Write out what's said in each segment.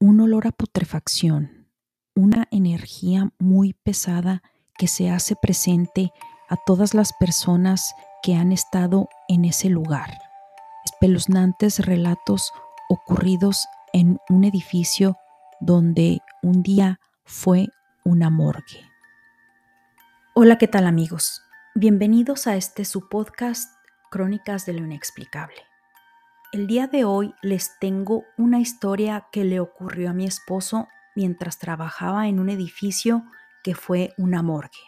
un olor a putrefacción, una energía muy pesada que se hace presente a todas las personas que han estado en ese lugar. Espeluznantes relatos ocurridos en un edificio donde un día fue una morgue. Hola, ¿qué tal amigos? Bienvenidos a este su podcast Crónicas de lo Inexplicable. El día de hoy les tengo una historia que le ocurrió a mi esposo mientras trabajaba en un edificio que fue una morgue.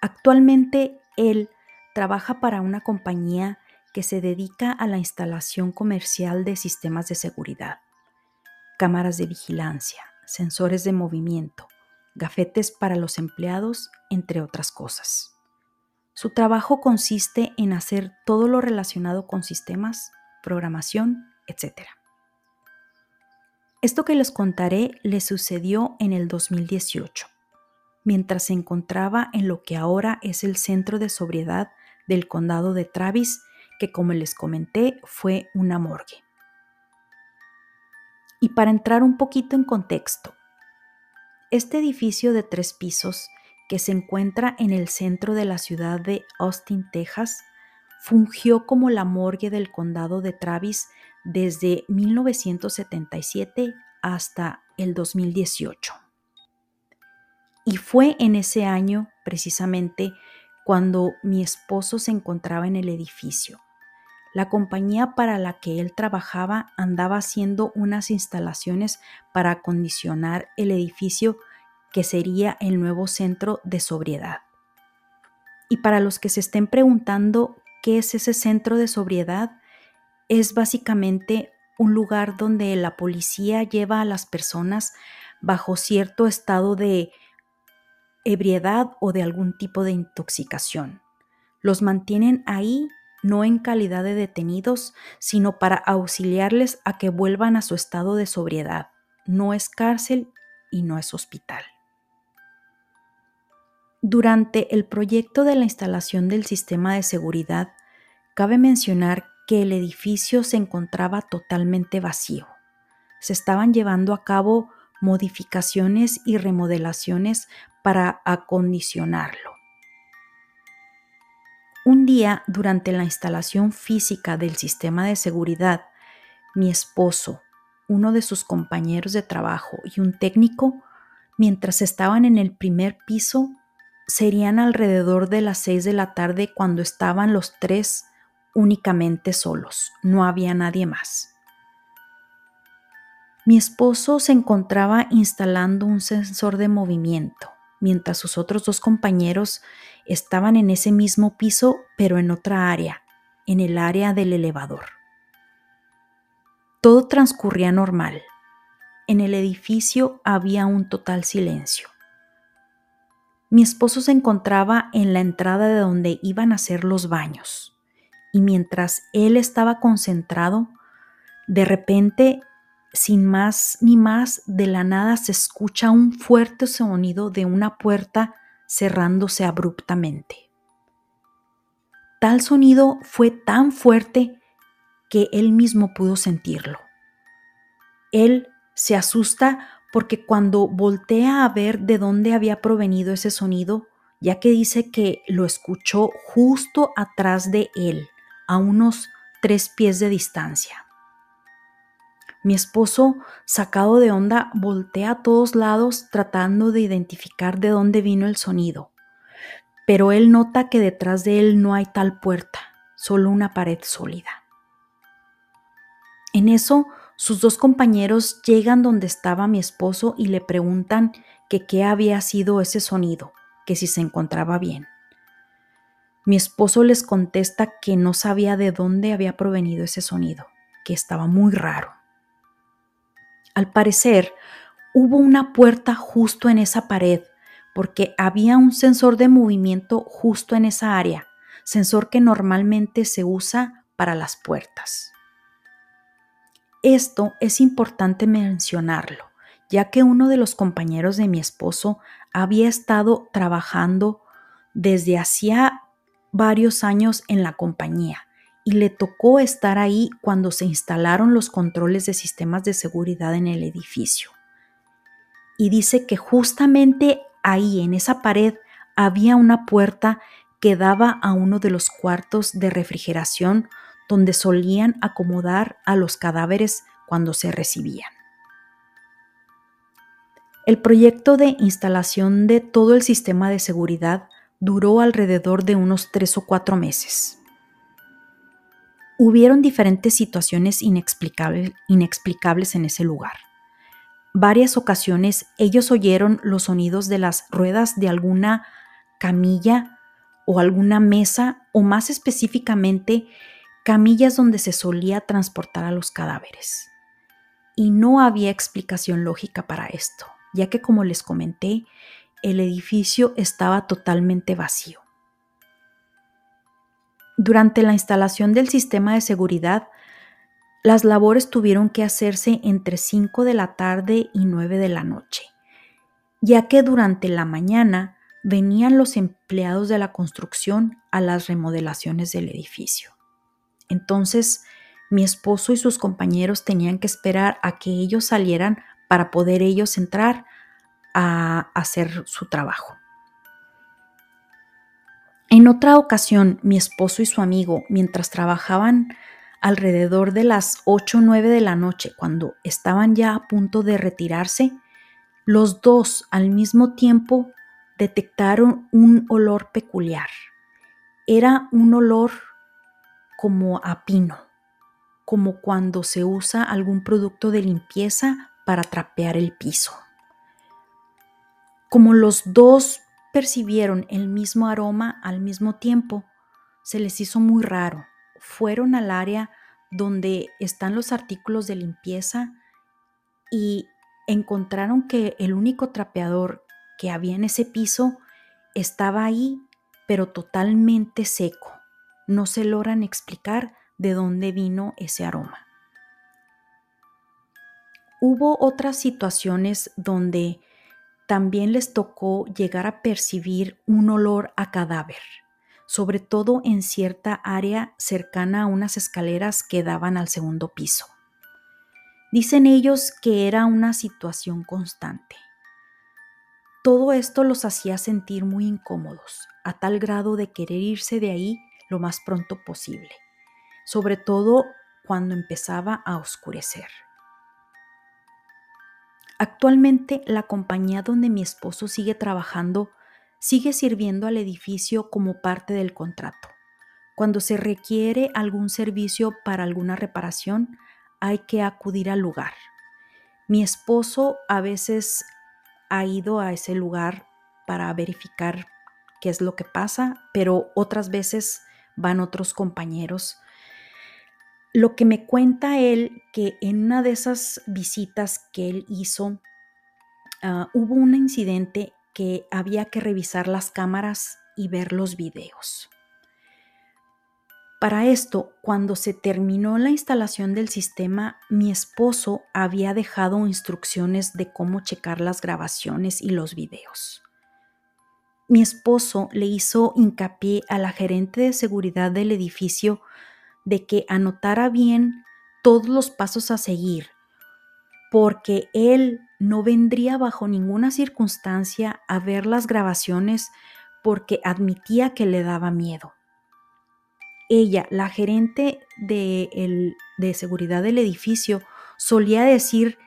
Actualmente él trabaja para una compañía que se dedica a la instalación comercial de sistemas de seguridad, cámaras de vigilancia, sensores de movimiento, gafetes para los empleados, entre otras cosas. Su trabajo consiste en hacer todo lo relacionado con sistemas, programación, etc. Esto que les contaré le sucedió en el 2018, mientras se encontraba en lo que ahora es el centro de sobriedad del condado de Travis, que como les comenté fue una morgue. Y para entrar un poquito en contexto, este edificio de tres pisos que se encuentra en el centro de la ciudad de Austin, Texas, fungió como la morgue del condado de Travis desde 1977 hasta el 2018. Y fue en ese año, precisamente, cuando mi esposo se encontraba en el edificio. La compañía para la que él trabajaba andaba haciendo unas instalaciones para acondicionar el edificio que sería el nuevo centro de sobriedad. Y para los que se estén preguntando qué es ese centro de sobriedad, es básicamente un lugar donde la policía lleva a las personas bajo cierto estado de ebriedad o de algún tipo de intoxicación. Los mantienen ahí no en calidad de detenidos, sino para auxiliarles a que vuelvan a su estado de sobriedad. No es cárcel y no es hospital. Durante el proyecto de la instalación del sistema de seguridad, cabe mencionar que el edificio se encontraba totalmente vacío. Se estaban llevando a cabo modificaciones y remodelaciones para acondicionarlo. Un día, durante la instalación física del sistema de seguridad, mi esposo, uno de sus compañeros de trabajo y un técnico, mientras estaban en el primer piso, Serían alrededor de las seis de la tarde cuando estaban los tres únicamente solos, no había nadie más. Mi esposo se encontraba instalando un sensor de movimiento, mientras sus otros dos compañeros estaban en ese mismo piso, pero en otra área, en el área del elevador. Todo transcurría normal. En el edificio había un total silencio. Mi esposo se encontraba en la entrada de donde iban a ser los baños y mientras él estaba concentrado, de repente, sin más ni más, de la nada se escucha un fuerte sonido de una puerta cerrándose abruptamente. Tal sonido fue tan fuerte que él mismo pudo sentirlo. Él se asusta porque cuando voltea a ver de dónde había provenido ese sonido, ya que dice que lo escuchó justo atrás de él, a unos tres pies de distancia. Mi esposo, sacado de onda, voltea a todos lados tratando de identificar de dónde vino el sonido, pero él nota que detrás de él no hay tal puerta, solo una pared sólida. En eso sus dos compañeros llegan donde estaba mi esposo y le preguntan qué había sido ese sonido, que si se encontraba bien. Mi esposo les contesta que no sabía de dónde había provenido ese sonido, que estaba muy raro. Al parecer, hubo una puerta justo en esa pared, porque había un sensor de movimiento justo en esa área, sensor que normalmente se usa para las puertas. Esto es importante mencionarlo, ya que uno de los compañeros de mi esposo había estado trabajando desde hacía varios años en la compañía y le tocó estar ahí cuando se instalaron los controles de sistemas de seguridad en el edificio. Y dice que justamente ahí, en esa pared, había una puerta que daba a uno de los cuartos de refrigeración donde solían acomodar a los cadáveres cuando se recibían. El proyecto de instalación de todo el sistema de seguridad duró alrededor de unos tres o cuatro meses. Hubieron diferentes situaciones inexplicables, inexplicables en ese lugar. Varias ocasiones ellos oyeron los sonidos de las ruedas de alguna camilla o alguna mesa o más específicamente camillas donde se solía transportar a los cadáveres. Y no había explicación lógica para esto, ya que como les comenté, el edificio estaba totalmente vacío. Durante la instalación del sistema de seguridad, las labores tuvieron que hacerse entre 5 de la tarde y 9 de la noche, ya que durante la mañana venían los empleados de la construcción a las remodelaciones del edificio. Entonces, mi esposo y sus compañeros tenían que esperar a que ellos salieran para poder ellos entrar a hacer su trabajo. En otra ocasión, mi esposo y su amigo, mientras trabajaban alrededor de las 8 o 9 de la noche, cuando estaban ya a punto de retirarse, los dos al mismo tiempo detectaron un olor peculiar. Era un olor como a pino, como cuando se usa algún producto de limpieza para trapear el piso. Como los dos percibieron el mismo aroma al mismo tiempo, se les hizo muy raro. Fueron al área donde están los artículos de limpieza y encontraron que el único trapeador que había en ese piso estaba ahí, pero totalmente seco. No se logran explicar de dónde vino ese aroma. Hubo otras situaciones donde también les tocó llegar a percibir un olor a cadáver, sobre todo en cierta área cercana a unas escaleras que daban al segundo piso. Dicen ellos que era una situación constante. Todo esto los hacía sentir muy incómodos, a tal grado de querer irse de ahí lo más pronto posible, sobre todo cuando empezaba a oscurecer. Actualmente la compañía donde mi esposo sigue trabajando sigue sirviendo al edificio como parte del contrato. Cuando se requiere algún servicio para alguna reparación, hay que acudir al lugar. Mi esposo a veces ha ido a ese lugar para verificar qué es lo que pasa, pero otras veces van otros compañeros lo que me cuenta él, que en una de esas visitas que él hizo, ah, hubo un incidente que había que revisar las cámaras y ver los videos. Para esto, cuando se terminó la instalación del sistema, mi esposo había dejado instrucciones de cómo checar las grabaciones y los videos. Mi esposo le hizo hincapié a la gerente de seguridad del edificio de que anotara bien todos los pasos a seguir, porque él no vendría bajo ninguna circunstancia a ver las grabaciones porque admitía que le daba miedo. Ella, la gerente de, de seguridad del edificio, solía decir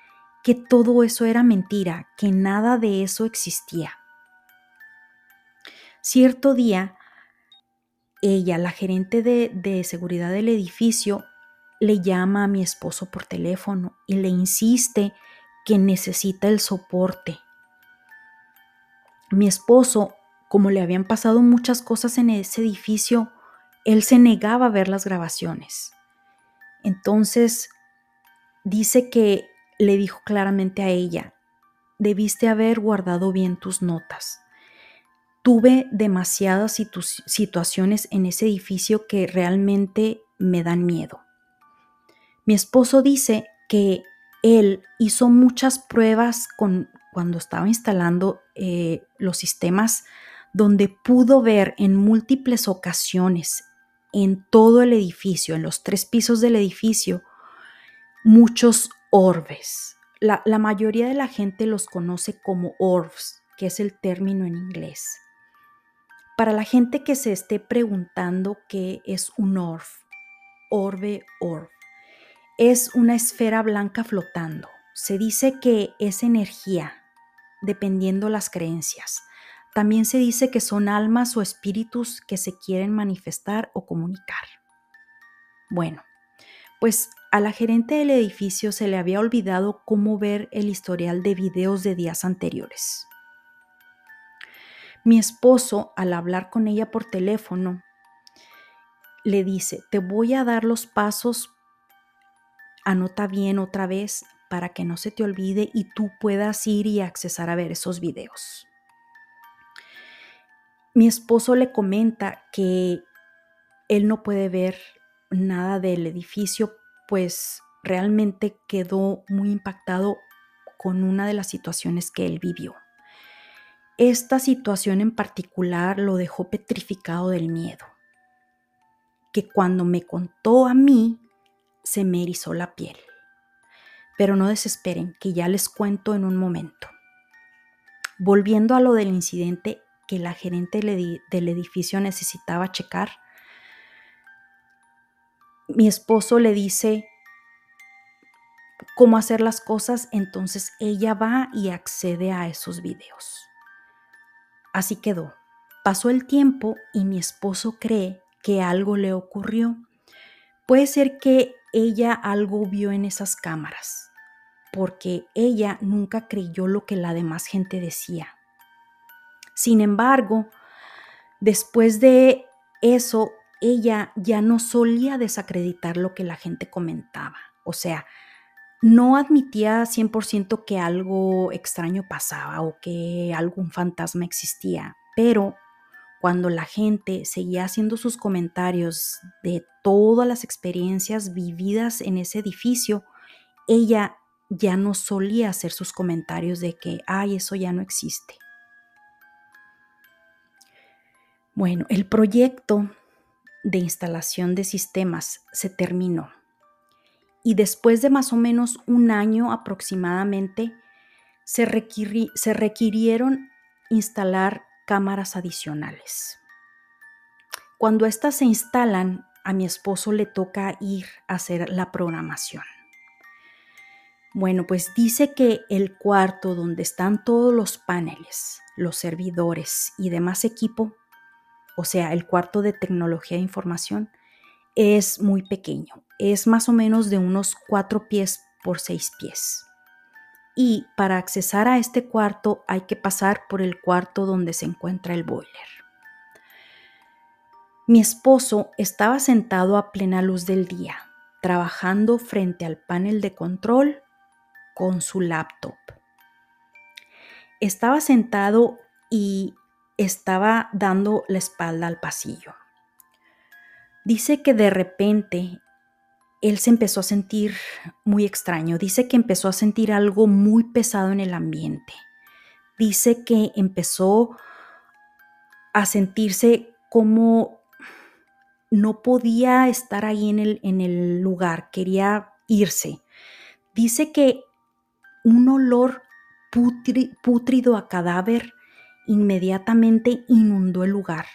que todo eso era mentira, que nada de eso existía. Cierto día, ella, la gerente de, seguridad del edificio, le llama a mi esposo por teléfono y le insiste que necesita el soporte. Mi esposo, como le habían pasado muchas cosas en ese edificio, él se negaba a ver las grabaciones. Entonces, dice que le dijo claramente a ella, debiste haber guardado bien tus notas tuve demasiadas situaciones en ese edificio que realmente me dan miedo. Mi esposo dice que él hizo muchas pruebas con, cuando estaba instalando eh, los sistemas donde pudo ver en múltiples ocasiones en todo el edificio, en los tres pisos del edificio, muchos orbes. La, la mayoría de la gente los conoce como orbs, que es el término en inglés. Para la gente que se esté preguntando qué es un orb, orbe, orb, es una esfera blanca flotando. Se dice que es energía, dependiendo las creencias. También se dice que son almas o espíritus que se quieren manifestar o comunicar. Bueno, pues a la gerente del edificio se le había olvidado cómo ver el historial de videos de días anteriores. Mi esposo, al hablar con ella por teléfono, le dice, te voy a dar los pasos, anota bien otra vez para que no se te olvide y tú puedas ir y accesar a ver esos videos. Mi esposo le comenta que él no puede ver nada del edificio, pues realmente quedó muy impactado con una de las situaciones que él vivió. Esta situación en particular lo dejó petrificado del miedo, que cuando me contó a mí se me erizó la piel. Pero no desesperen, que ya les cuento en un momento. Volviendo a lo del incidente que la gerente del edificio necesitaba checar, mi esposo le dice cómo hacer las cosas, entonces ella va y accede a esos videos. Así quedó. Pasó el tiempo y mi esposo cree que algo le ocurrió. Puede ser que ella algo vio en esas cámaras, porque ella nunca creyó lo que la demás gente decía. Sin embargo, después de eso, ella ya no solía desacreditar lo que la gente comentaba. O sea, no admitía 100% que algo extraño pasaba o que algún fantasma existía, pero cuando la gente seguía haciendo sus comentarios de todas las experiencias vividas en ese edificio, ella ya no solía hacer sus comentarios de que, ay, eso ya no existe. Bueno, el proyecto de instalación de sistemas se terminó y después de más o menos un año aproximadamente se, requirieron instalar cámaras adicionales. Cuando éstas se instalan, a mi esposo le toca ir a hacer la programación. Bueno, pues dice que el cuarto donde están todos los paneles, los servidores y demás equipo, o sea, el cuarto de tecnología de información, es muy pequeño. Es más o menos de unos cuatro pies por seis pies y para accesar a este cuarto hay que pasar por el cuarto donde se encuentra el boiler. Mi esposo estaba sentado a plena luz del día, trabajando frente al panel de control con su laptop. Estaba sentado y estaba dando la espalda al pasillo. Dice que de repente él se empezó a sentir muy extraño. Dice que empezó a sentir algo muy pesado en el ambiente. Dice que empezó a sentirse como no podía estar ahí en el, en el lugar, quería irse. Dice que un olor pútrido a cadáver inmediatamente inundó el lugar.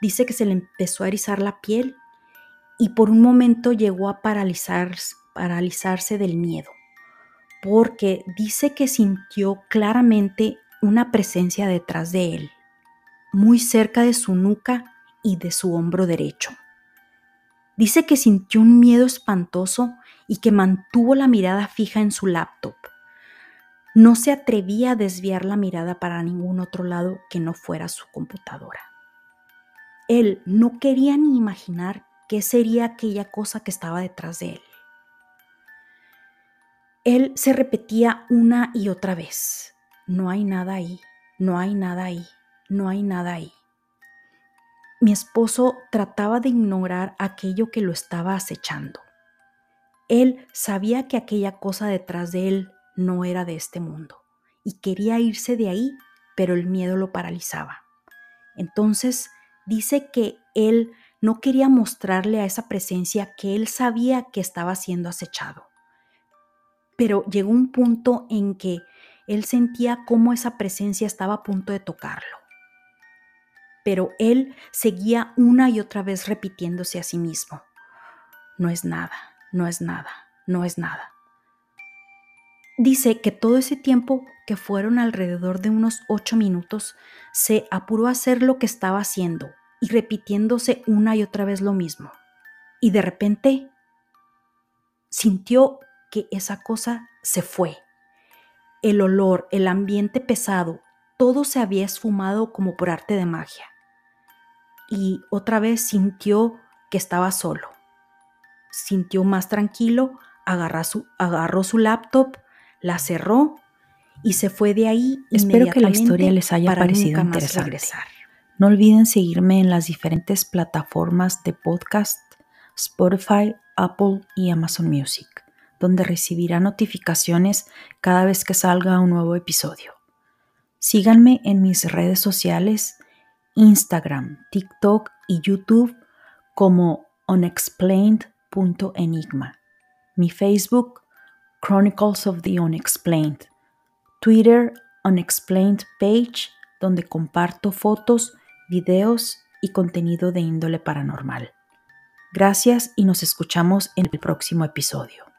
Dice que se le empezó a erizar la piel y por un momento llegó a paralizarse, del miedo, porque dice que sintió claramente una presencia detrás de él, muy cerca de su nuca y de su hombro derecho. Dice que sintió un miedo espantoso y que mantuvo la mirada fija en su laptop. No se atrevía a desviar la mirada para ningún otro lado que no fuera su computadora. Él no quería ni imaginar qué sería aquella cosa que estaba detrás de él. Él se repetía una y otra vez, no hay nada ahí, no hay nada ahí, no hay nada ahí. Mi esposo trataba de ignorar aquello que lo estaba acechando. Él sabía que aquella cosa detrás de él no era de este mundo y quería irse de ahí, pero el miedo lo paralizaba. Entonces dice que él no quería mostrarle a esa presencia que él sabía que estaba siendo acechado. Pero llegó un punto en que él sentía cómo esa presencia estaba a punto de tocarlo. Pero él seguía una y otra vez repitiéndose a sí mismo, no es nada, no es nada, no es nada. Dice que todo ese tiempo, que fueron alrededor de unos ocho minutos, se apuró a hacer lo que estaba haciendo y repitiéndose una y otra vez lo mismo. Y de repente sintió que esa cosa se fue. El olor, el ambiente pesado, todo se había esfumado como por arte de magia. Y otra vez sintió que estaba solo. Sintió más tranquilo, agarró su, agarró su laptop, la cerró y se fue de ahí. Espero que la historia les haya parecido interesante. No olviden seguirme en las diferentes plataformas de podcast, Spotify, Apple y Amazon Music, donde recibirá notificaciones cada vez que salga un nuevo episodio. Síganme en mis redes sociales, Instagram, TikTok y YouTube como unexplained.enigma. Mi Facebook Chronicles of the Unexplained, Twitter Unexplained Page, donde comparto fotos, videos y contenido de índole paranormal. Gracias y nos escuchamos en el próximo episodio.